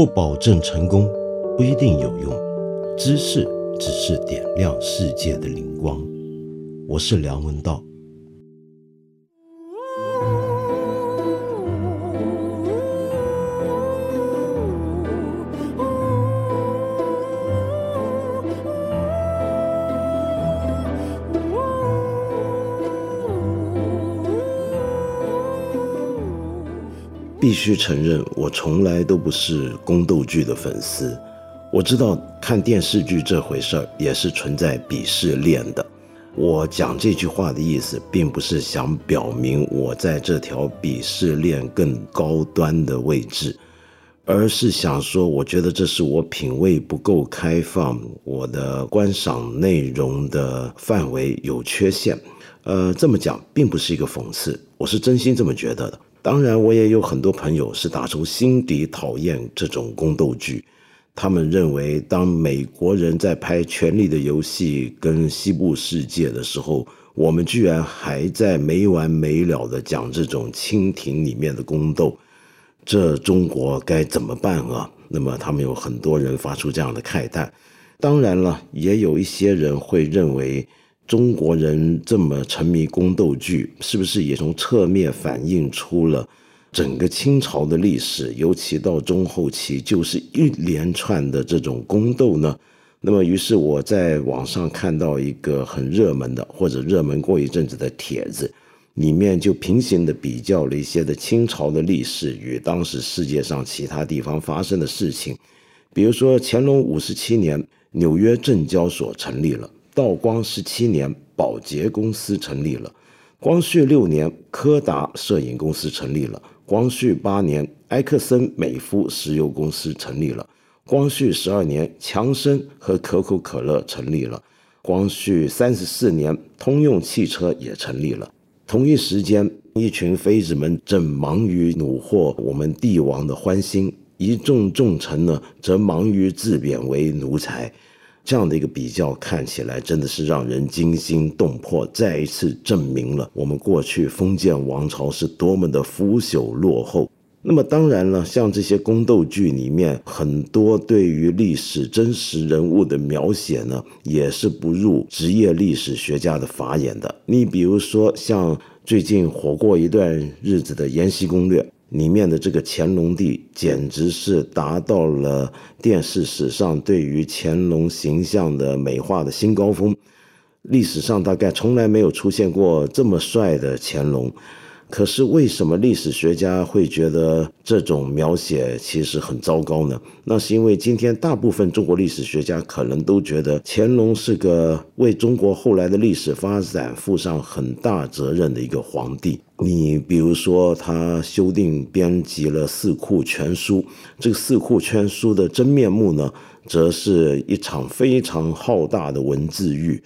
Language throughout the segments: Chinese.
不保证成功，不一定有用。知识只是点亮世界的灵光。我是梁文道。必须承认，我从来都不是宫斗剧的粉丝。我知道看电视剧这回事儿也是存在鄙视链的。我讲这句话的意思，并不是想表明我在这条鄙视链更高端的位置，而是想说，我觉得这是我品味不够开放，我的观赏内容的范围有缺陷。呃，这么讲并不是一个讽刺，我是真心这么觉得的。当然，我也有很多朋友是打从心底讨厌这种宫斗剧。他们认为，当美国人在拍《权力的游戏》跟《西部世界》的时候，我们居然还在没完没了的讲这种清廷里面的宫斗，这中国该怎么办啊？那么，他们有很多人发出这样的慨叹。当然了，也有一些人会认为。中国人这么沉迷宫斗剧，是不是也从侧面反映出了整个清朝的历史？尤其到中后期，就是一连串的这种宫斗呢？那么，于是我在网上看到一个很热门的，或者热门过一阵子的帖子，里面就平行的比较了一些的清朝的历史与当时世界上其他地方发生的事情。比如说，乾隆五十七年，纽约证交所成立了。道光十七年，宝洁公司成立了；光绪六年，柯达摄影公司成立了；光绪八年，埃克森美孚石油公司成立了；光绪十二年，强生和可口可乐成立了；光绪三十四年，通用汽车也成立了。同一时间，一群妃子们正忙于虏获我们帝王的欢心，一众重臣呢，则忙于自贬为奴才。这样的一个比较看起来真的是让人惊心动魄，再一次证明了我们过去封建王朝是多么的腐朽落后。那么当然了，像这些宫斗剧里面很多对于历史真实人物的描写呢，也是不入职业历史学家的法眼的。你比如说像最近火过一段日子的《延禧攻略》。里面的这个乾隆帝简直是达到了电视史上对于乾隆形象的美化的新高峰，历史上大概从来没有出现过这么帅的乾隆。可是为什么历史学家会觉得这种描写其实很糟糕呢？那是因为今天大部分中国历史学家可能都觉得乾隆是个为中国后来的历史发展负上很大责任的一个皇帝。你比如说，他修订编辑了《四库全书》，这个《四库全书》的真面目呢，则是一场非常浩大的文字狱，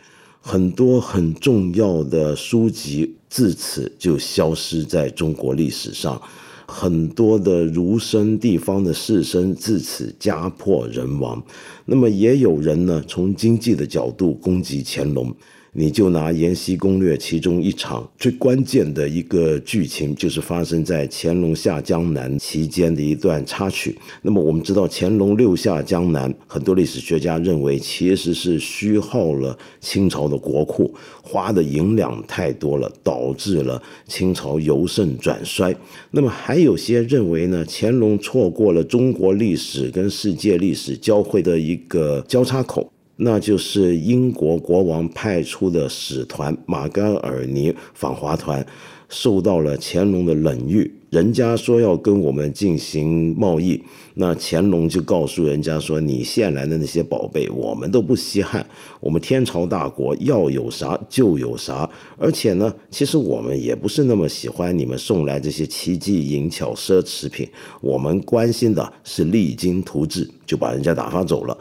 很多很重要的书籍自此就消失在中国历史上，很多的儒生地方的士绅自此家破人亡。那么，也有人呢，从经济的角度攻击乾隆。你就拿《延禧攻略》其中一场最关键的一个剧情，就是发生在乾隆下江南期间的一段插曲。那么我们知道，乾隆六下江南，很多历史学家认为其实是虚耗了清朝的国库，花的银两太多了，导致了清朝由盛转衰。那么还有些认为呢，乾隆错过了中国历史跟世界历史交汇的一个交叉口。那就是英国国王派出的使团马甘尔尼访华团，受到了乾隆的冷遇。人家说要跟我们进行贸易，那乾隆就告诉人家说：“你献来的那些宝贝，我们都不稀罕。我们天朝大国要有啥就有啥。而且呢，其实我们也不是那么喜欢你们送来这些奇技淫巧奢侈品。我们关心的是励精图治，就把人家打发走了。”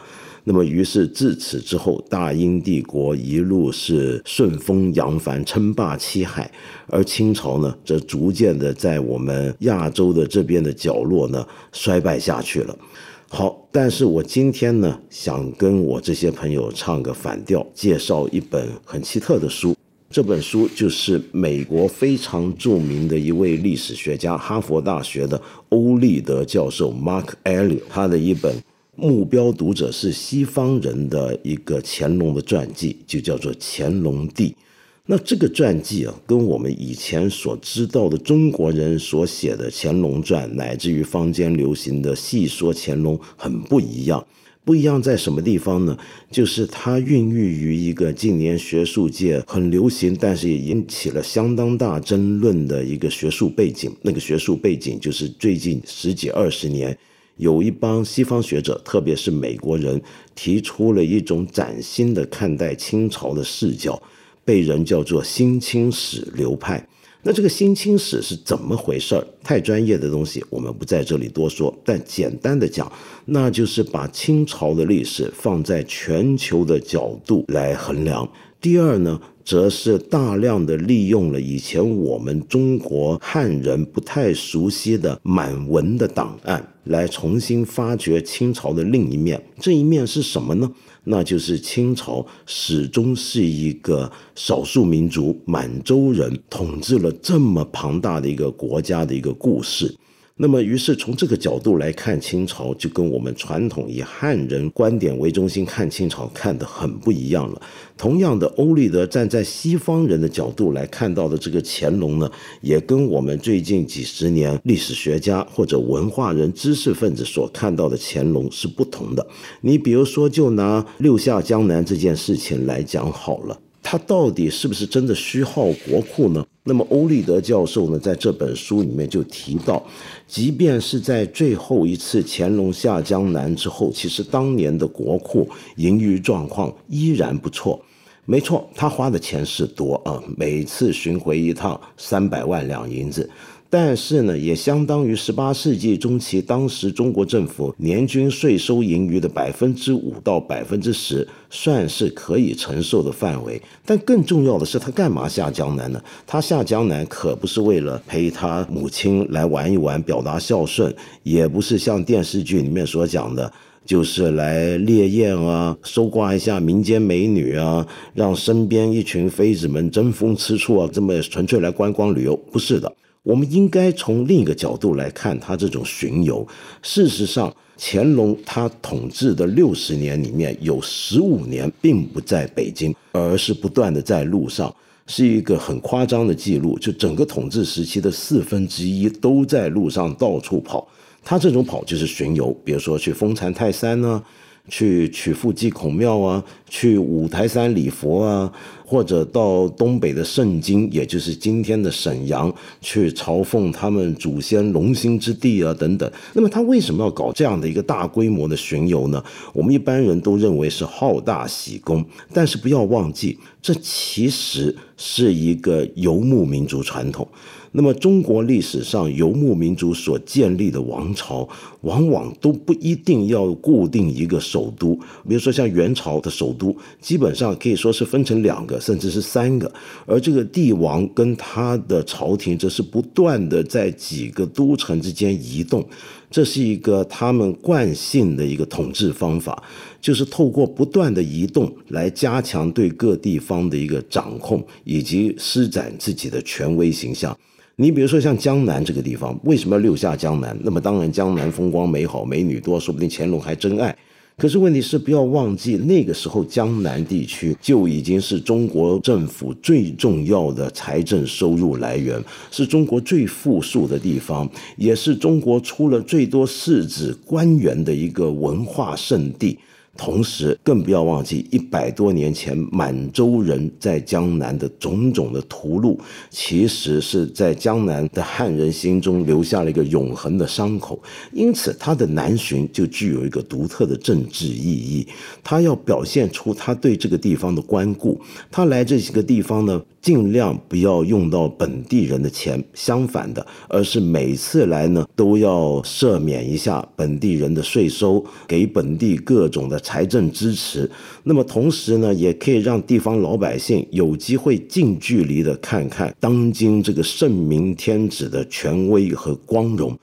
那么，于是自此之后，大英帝国一路是顺风扬帆，称霸七海，而清朝呢，则逐渐的在我们亚洲的这边的角落呢衰败下去了。好，但是我今天呢，想跟我这些朋友唱个反调，介绍一本很奇特的书。这本书就是美国非常著名的一位历史学家，哈佛大学的欧立德教授 Mark Elliot，他的一本目标读者是西方人的一个乾隆的传记，就叫做《乾隆帝》。那这个传记啊，跟我们以前所知道的中国人所写的《乾隆传》，乃至于坊间流行的细说乾隆，很不一样。不一样在什么地方呢？就是它孕育于一个近年学术界很流行，但是也引起了相当大争论的一个学术背景。那个学术背景就是最近十几二十年，有一帮西方学者，特别是美国人，提出了一种崭新的看待清朝的视角，被人叫做新清史流派。那这个新清史是怎么回事儿？太专业的东西我们不在这里多说，但简单的讲，那就是把清朝的历史放在全球的角度来衡量。第二呢，则是大量的利用了以前我们中国汉人不太熟悉的满文的档案，来重新发掘清朝的另一面。这一面是什么呢？那就是清朝始终是一个少数民族满洲人统治了这么庞大的一个国家的一个故事。那么，于是从这个角度来看清朝，就跟我们传统以汉人观点为中心看清朝看得很不一样了。同样的，欧立德站在西方人的角度来看到的这个乾隆呢，也跟我们最近几十年历史学家或者文化人、知识分子所看到的乾隆是不同的。你比如说，就拿六下江南这件事情来讲好了。他到底是不是真的虚耗国库呢？那么欧立德教授呢，在这本书里面就提到，即便是在最后一次乾隆下江南之后，其实当年的国库盈余状况依然不错。没错，他花的钱是多啊，每次巡回一趟三百万两银子。但是呢，也相当于十八世纪中期当时中国政府年均税收盈余的百分之五到百分之十，算是可以承受的范围。但更重要的是，他干嘛下江南呢？他下江南可不是为了陪他母亲来玩一玩，表达孝顺，也不是像电视剧里面所讲的，就是来猎艳啊，搜刮一下民间美女啊，让身边一群妃子们争风吃醋啊，这么纯粹来观光旅游，不是的。我们应该从另一个角度来看他这种巡游。事实上，乾隆他统治的六十年里面有十五年并不在北京，而是不断的在路上，是一个很夸张的记录。就整个统治时期的四分之一都在路上到处跑。他这种跑就是巡游，比如说去封禅泰山呢。去曲阜祭孔庙啊，去五台山礼佛啊，或者到东北的盛京，也就是今天的沈阳，去朝奉他们祖先龙兴之地啊，等等。那么他为什么要搞这样的一个大规模的巡游呢？我们一般人都认为是好大喜功，但是不要忘记，这其实是一个游牧民族传统。那么，中国历史上游牧民族所建立的王朝，往往都不一定要固定一个首都。比如说，像元朝的首都，基本上可以说是分成两个，甚至是三个。而这个帝王跟他的朝廷，则是不断的在几个都城之间移动。这是一个他们惯性的一个统治方法，就是透过不断的移动来加强对各地方的一个掌控，以及施展自己的权威形象。你比如说像江南这个地方，为什么要六下江南？那么当然，江南风光美好，美女多，说不定乾隆还真爱。可是问题是，不要忘记那个时候江南地区就已经是中国政府最重要的财政收入来源，是中国最富庶的地方，也是中国出了最多世子官员的一个文化圣地。同时，更不要忘记一百多年前满洲人在江南的种种的屠戮，其实是在江南的汉人心中留下了一个永恒的伤口。因此，他的南巡就具有一个独特的政治意义。他要表现出他对这个地方的关顾。他来这几个地方呢，尽量不要用到本地人的钱，相反的，而是每次来呢，都要赦免一下本地人的税收，给本地各种的。财政支持，那么同时呢，也可以让地方老百姓有机会近距离的看看当今这个圣明天子的权威和光荣。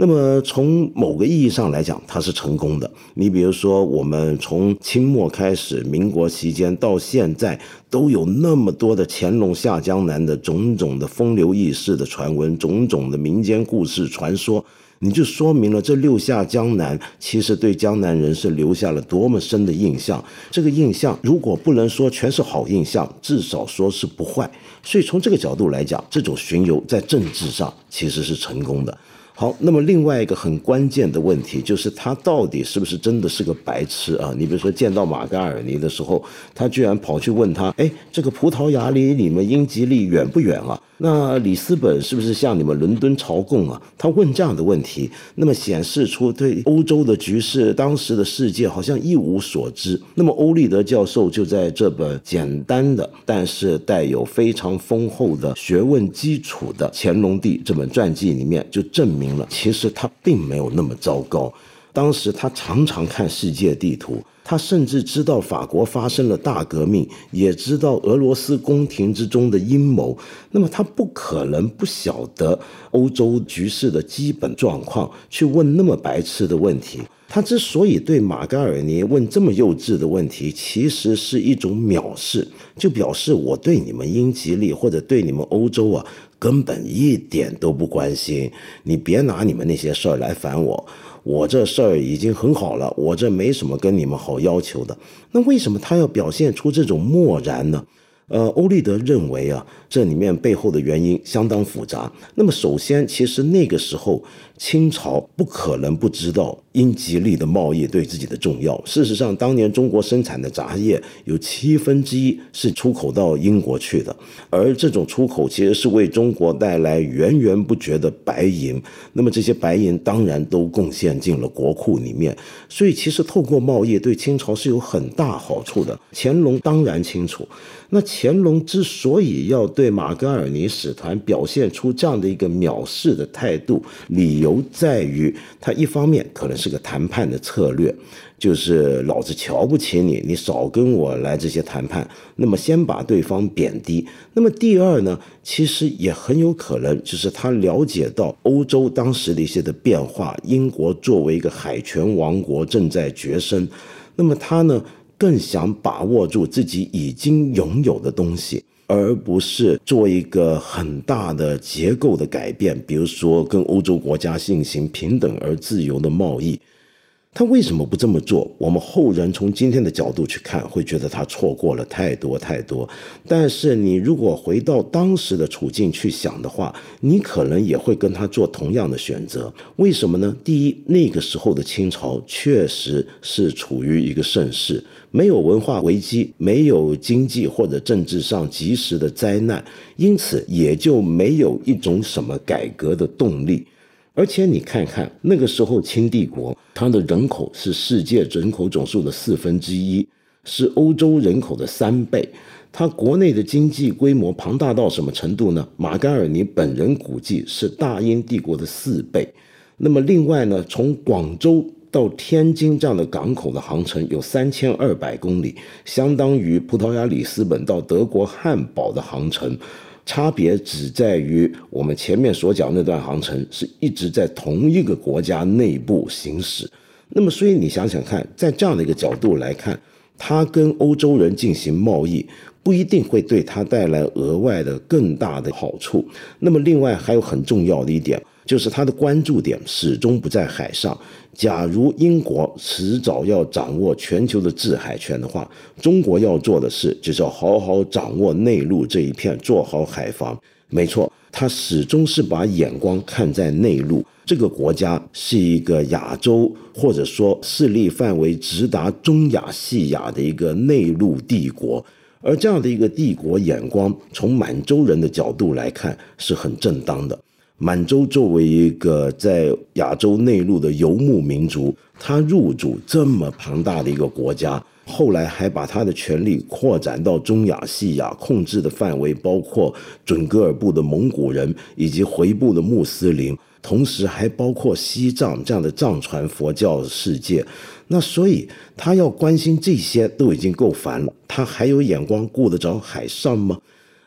那么从某个意义上来讲，它是成功的。你比如说，我们从清末开始，民国期间到现在，都有那么多的乾隆下江南的种种的风流轶事的传闻，种种的民间故事传说，你就说明了这六下江南其实对江南人是留下了多么深的印象。这个印象如果不能说全是好印象，至少说是不坏。所以从这个角度来讲，这种巡游在政治上其实是成功的。好，那么另外一个很关键的问题就是他到底是不是真的是个白痴啊？你比如说见到马嘎尔尼的时候，他居然跑去问他：“哎，这个葡萄牙离你们英吉利远不远啊？那里斯本是不是向你们伦敦朝贡啊？”他问这样的问题，那么显示出对欧洲的局势、当时的世界好像一无所知。那么欧立德教授就在这本简单的但是带有非常丰厚的学问基础的《乾隆帝》这本传记里面就证明了。其实他并没有那么糟糕。当时他常常看世界地图，他甚至知道法国发生了大革命，也知道俄罗斯宫廷之中的阴谋。那么他不可能不晓得欧洲局势的基本状况，去问那么白痴的问题。他之所以对马嘎尔尼问这么幼稚的问题，其实是一种藐视，就表示我对你们英吉利或者对你们欧洲啊。根本一点都不关心，你别拿你们那些事儿来烦我，我这事儿已经很好了，我这没什么跟你们好要求的。那为什么他要表现出这种漠然呢？呃，欧立德认为啊，这里面背后的原因相当复杂。那么首先，其实那个时候。清朝不可能不知道英吉利的贸易对自己的重要。事实上，当年中国生产的杂业有七分之一是出口到英国去的，而这种出口其实是为中国带来源源不绝的白银。那么这些白银当然都贡献进了国库里面。所以，其实透过贸易对清朝是有很大好处的。乾隆当然清楚。那乾隆之所以要对马格尔尼使团表现出这样的一个藐视的态度，理由。在于他一方面可能是个谈判的策略，就是老子瞧不起你，你少跟我来这些谈判。那么先把对方贬低。那么第二呢，其实也很有可能就是他了解到欧洲当时的一些的变化，英国作为一个海权王国正在崛升，那么他呢更想把握住自己已经拥有的东西。而不是做一个很大的结构的改变，比如说跟欧洲国家进行平等而自由的贸易。他为什么不这么做？我们后人从今天的角度去看，会觉得他错过了太多太多。但是你如果回到当时的处境去想的话，你可能也会跟他做同样的选择。为什么呢？第一，那个时候的清朝确实是处于一个盛世，没有文化危机，没有经济或者政治上及时的灾难，因此也就没有一种什么改革的动力。而且你看看那个时候，清帝国它的人口是世界人口总数的四分之一，是欧洲人口的三倍。它国内的经济规模庞大到什么程度呢？马戛尔尼本人估计是大英帝国的四倍。那么另外呢，从广州到天津这样的港口的航程有三千二百公里，相当于葡萄牙里斯本到德国汉堡的航程。差别只在于，我们前面所讲那段航程是一直在同一个国家内部行驶。那么，所以你想想看，在这样的一个角度来看，他跟欧洲人进行贸易，不一定会对他带来额外的更大的好处。那么，另外还有很重要的一点。就是他的关注点始终不在海上。假如英国迟早要掌握全球的制海权的话，中国要做的事就是要好好掌握内陆这一片，做好海防。没错，他始终是把眼光看在内陆。这个国家是一个亚洲，或者说势力范围直达中亚、西亚的一个内陆帝国。而这样的一个帝国眼光，从满洲人的角度来看，是很正当的。满洲作为一个在亚洲内陆的游牧民族，他入主这么庞大的一个国家，后来还把他的权力扩展到中亚、西亚，控制的范围包括准噶尔部的蒙古人以及回部的穆斯林，同时还包括西藏这样的藏传佛教世界。那所以他要关心这些都已经够烦了，他还有眼光顾得着海上吗？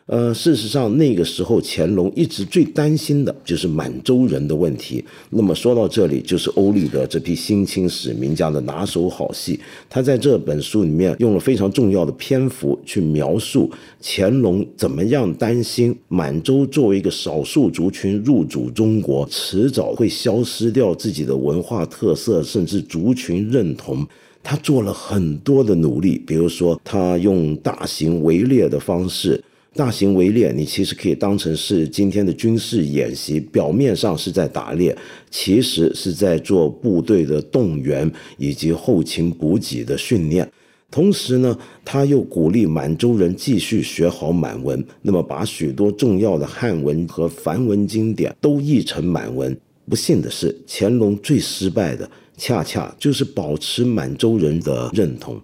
呃，事实上，那个时候乾隆一直最担心的就是满洲人的问题。那么说到这里，就是欧立德这批新清史名家的拿手好戏。他在这本书里面用了非常重要的篇幅去描述乾隆怎么样担心满洲作为一个少数族群入主中国，迟早会消失掉自己的文化特色，甚至族群认同。他做了很多的努力，比如说他用大型围猎的方式。大型围猎，你其实可以当成是今天的军事演习，表面上是在打猎，其实是在做部队的动员以及后勤补给的训练。同时呢，他又鼓励满洲人继续学好满文，那么把许多重要的汉文和梵文经典都译成满文。不幸的是，乾隆最失败的，恰恰就是保持满洲人的认同。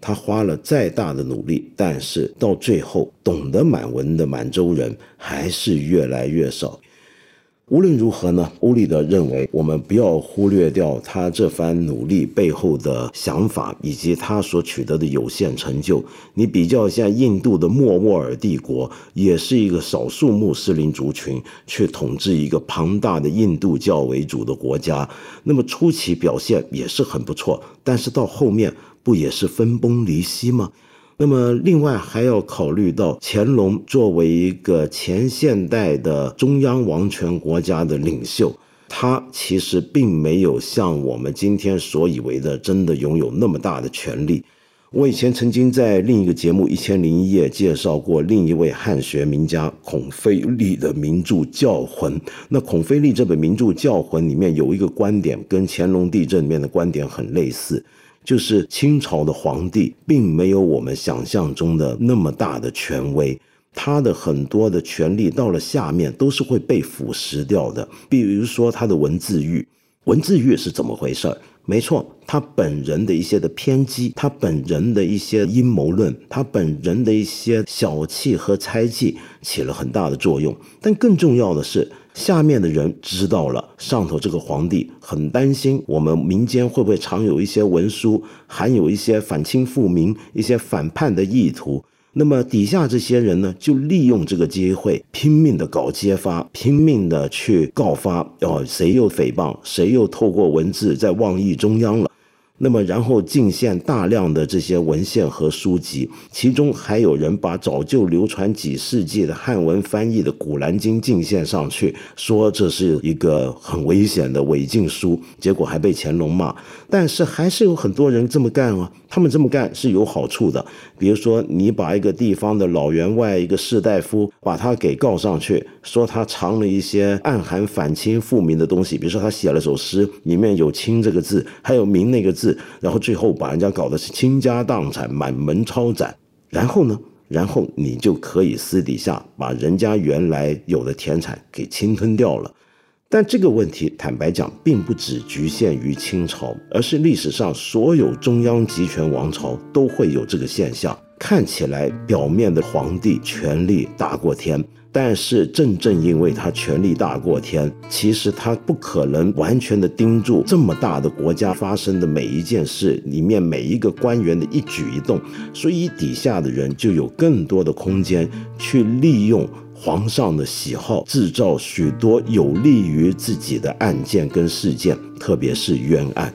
他花了再大的努力，但是到最后懂得满文的满洲人还是越来越少。无论如何呢，欧立德认为我们不要忽略掉他这番努力背后的想法，以及他所取得的有限成就。你比较一下印度的莫卧儿帝国，也是一个少数穆斯林族群去统治一个庞大的印度教为主的国家，那么初期表现也是很不错，但是到后面。不也是分崩离析吗？那么，另外还要考虑到乾隆作为一个前现代的中央王权国家的领袖，他其实并没有像我们今天所以为的真的拥有那么大的权力。我以前曾经在另一个节目《一千零一夜》介绍过另一位汉学名家孔飞力的名著《教魂》。那孔飞力这本名著《教魂》里面有一个观点，跟乾隆帝这里面的观点很类似。就是清朝的皇帝并没有我们想象中的那么大的权威，他的很多的权力到了下面都是会被腐蚀掉的。比如说他的文字狱，文字狱是怎么回事儿？没错，他本人的一些的偏激，他本人的一些阴谋论，他本人的一些小气和猜忌起了很大的作用。但更重要的是。下面的人知道了，上头这个皇帝很担心，我们民间会不会藏有一些文书，含有一些反清复明、一些反叛的意图？那么底下这些人呢，就利用这个机会，拼命的搞揭发，拼命的去告发，哦，谁又诽谤，谁又透过文字在妄议中央了。那么，然后进献大量的这些文献和书籍，其中还有人把早就流传几世纪的汉文翻译的《古兰经》进献上去，说这是一个很危险的伪禁书，结果还被乾隆骂。但是还是有很多人这么干啊，他们这么干是有好处的。比如说，你把一个地方的老员外、一个士大夫，把他给告上去，说他藏了一些暗含反清复明的东西，比如说他写了首诗，里面有“清”这个字，还有“明”那个字。然后最后把人家搞的是倾家荡产、满门抄斩，然后呢，然后你就可以私底下把人家原来有的田产给侵吞掉了。但这个问题，坦白讲，并不只局限于清朝，而是历史上所有中央集权王朝都会有这个现象。看起来表面的皇帝权力大过天。但是正正因为他权力大过天，其实他不可能完全的盯住这么大的国家发生的每一件事里面每一个官员的一举一动，所以底下的人就有更多的空间去利用皇上的喜好，制造许多有利于自己的案件跟事件，特别是冤案。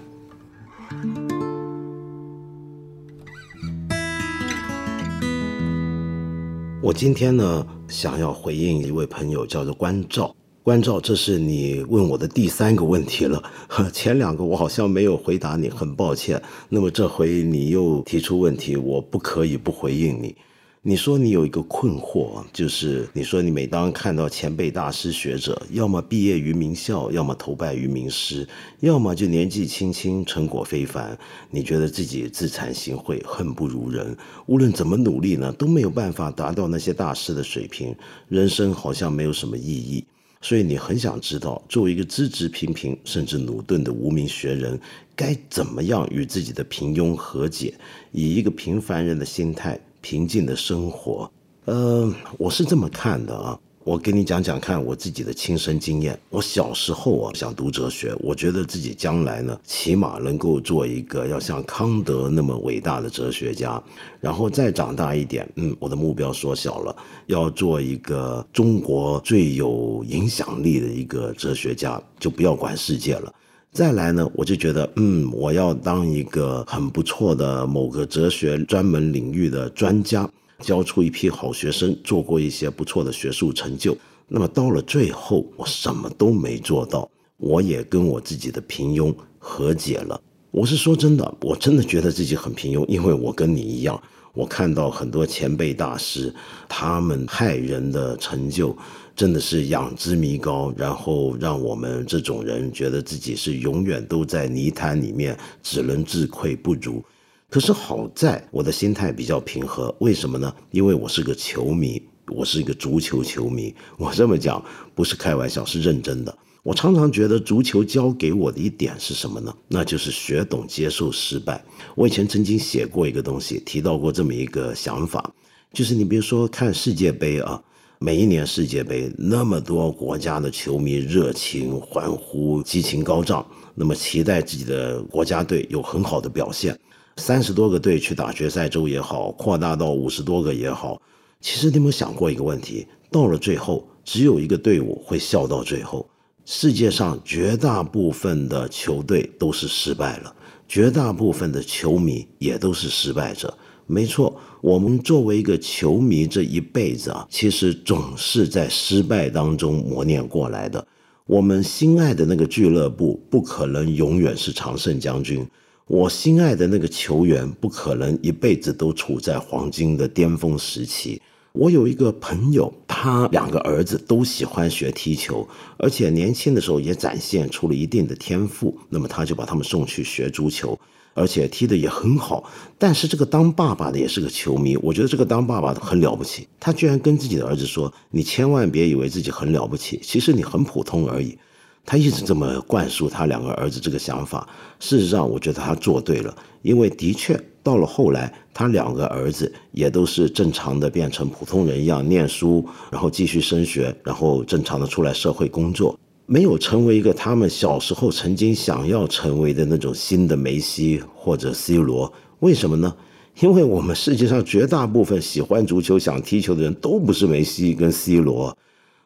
我今天呢？想要回应一位朋友，叫做关照。关照，这是你问我的第三个问题了。前两个我好像没有回答你，很抱歉。那么这回你又提出问题，我不可以不回应你。你说你有一个困惑，就是你说你每当看到前辈大师学者，要么毕业于名校，要么投拜于名师，要么就年纪轻轻成果非凡，你觉得自己自惭形秽，恨不如人。无论怎么努力呢，都没有办法达到那些大师的水平，人生好像没有什么意义。所以你很想知道，作为一个资质平平甚至努钝的无名学人，该怎么样与自己的平庸和解，以一个平凡人的心态。平静的生活，呃，我是这么看的啊。我给你讲讲看我自己的亲身经验。我小时候啊，想读哲学，我觉得自己将来呢，起码能够做一个要像康德那么伟大的哲学家。然后再长大一点，嗯，我的目标缩小了，要做一个中国最有影响力的一个哲学家，就不要管世界了。再来呢，我就觉得，嗯，我要当一个很不错的某个哲学专门领域的专家。教出一批好学生，做过一些不错的学术成就。那么到了最后，我什么都没做到，我也跟我自己的平庸和解了。我是说真的，我真的觉得自己很平庸，因为我跟你一样，我看到很多前辈大师，他们害人的成就，真的是仰之弥高，然后让我们这种人觉得自己是永远都在泥潭里面，只能自愧不如。可是好在我的心态比较平和，为什么呢？因为我是个球迷，我是一个足球球迷。我这么讲不是开玩笑，是认真的。我常常觉得足球教给我的一点是什么呢？那就是学懂接受失败。我以前曾经写过一个东西，提到过这么一个想法，就是你比如说看世界杯啊，每一年世界杯那么多国家的球迷热情欢呼，激情高涨，那么期待自己的国家队有很好的表现。三十多个队去打决赛周也好，扩大到五十多个也好，其实你有没有想过一个问题？到了最后，只有一个队伍会笑到最后。世界上绝大部分的球队都是失败了，绝大部分的球迷也都是失败者。没错，我们作为一个球迷，这一辈子啊，其实总是在失败当中磨练过来的。我们心爱的那个俱乐部，不可能永远是常胜将军。我心爱的那个球员不可能一辈子都处在黄金的巅峰时期。我有一个朋友，他两个儿子都喜欢学踢球，而且年轻的时候也展现出了一定的天赋。那么他就把他们送去学足球，而且踢得也很好。但是这个当爸爸的也是个球迷，我觉得这个当爸爸的很了不起。他居然跟自己的儿子说：“你千万别以为自己很了不起，其实你很普通而已。”他一直这么灌输他两个儿子这个想法。事实上，我觉得他做对了，因为的确到了后来，他两个儿子也都是正常的变成普通人一样念书，然后继续升学，然后正常的出来社会工作，没有成为一个他们小时候曾经想要成为的那种新的梅西或者 C 罗。为什么呢？因为我们世界上绝大部分喜欢足球、想踢球的人都不是梅西跟 C 罗。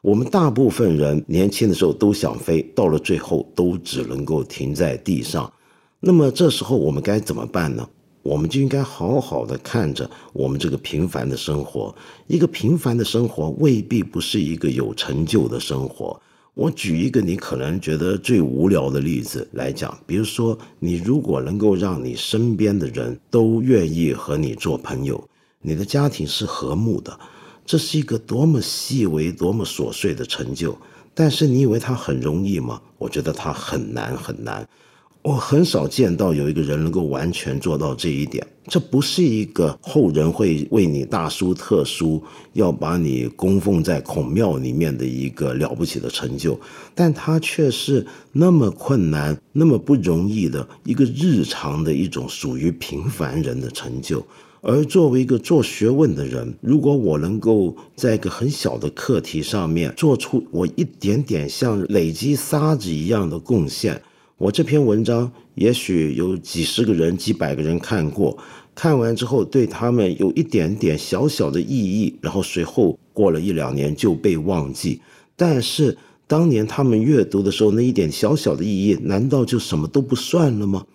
我们大部分人年轻的时候都想飞，到了最后都只能够停在地上。那么这时候我们该怎么办呢？我们就应该好好的看着我们这个平凡的生活。一个平凡的生活未必不是一个有成就的生活。我举一个你可能觉得最无聊的例子来讲，比如说，你如果能够让你身边的人都愿意和你做朋友，你的家庭是和睦的。这是一个多么细微、多么琐碎的成就，但是你以为它很容易吗？我觉得它很难很难。我很少见到有一个人能够完全做到这一点。这不是一个后人会为你大书特书，要把你供奉在孔庙里面的一个了不起的成就，但它却是那么困难、那么不容易的一个日常的一种属于平凡人的成就。而作为一个做学问的人，如果我能够在一个很小的课题上面做出我一点点像累积沙子一样的贡献，我这篇文章也许有几十个人、几百个人看过，看完之后对他们有一点点小小的意义，然后随后过了一两年就被忘记。但是当年他们阅读的时候，那一点小小的意义，难道就什么都不算了吗？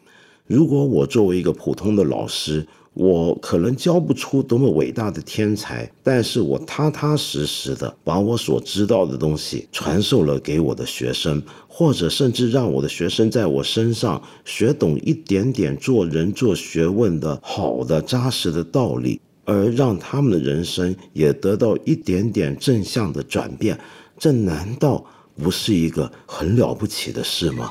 如果我作为一个普通的老师，我可能教不出多么伟大的天才，但是我踏踏实实的把我所知道的东西传授了给我的学生，或者甚至让我的学生在我身上学懂一点点做人做学问的好的扎实的道理，而让他们的人生也得到一点点正向的转变，这难道不是一个很了不起的事吗？